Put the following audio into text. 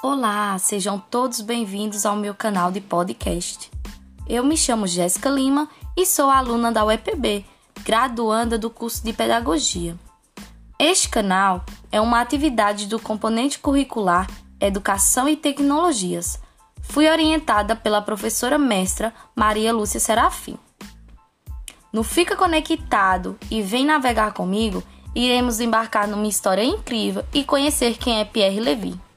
Olá, sejam todos bem-vindos ao meu canal de podcast. Eu me chamo Jéssica Lima e sou aluna da UEPB, graduanda do curso de Pedagogia. Este canal é uma atividade do componente curricular Educação e Tecnologias. Fui orientada pela professora mestra Maria Lúcia Serafim. No Fica Conectado e Vem Navegar comigo, iremos embarcar numa história incrível e conhecer quem é Pierre Levy.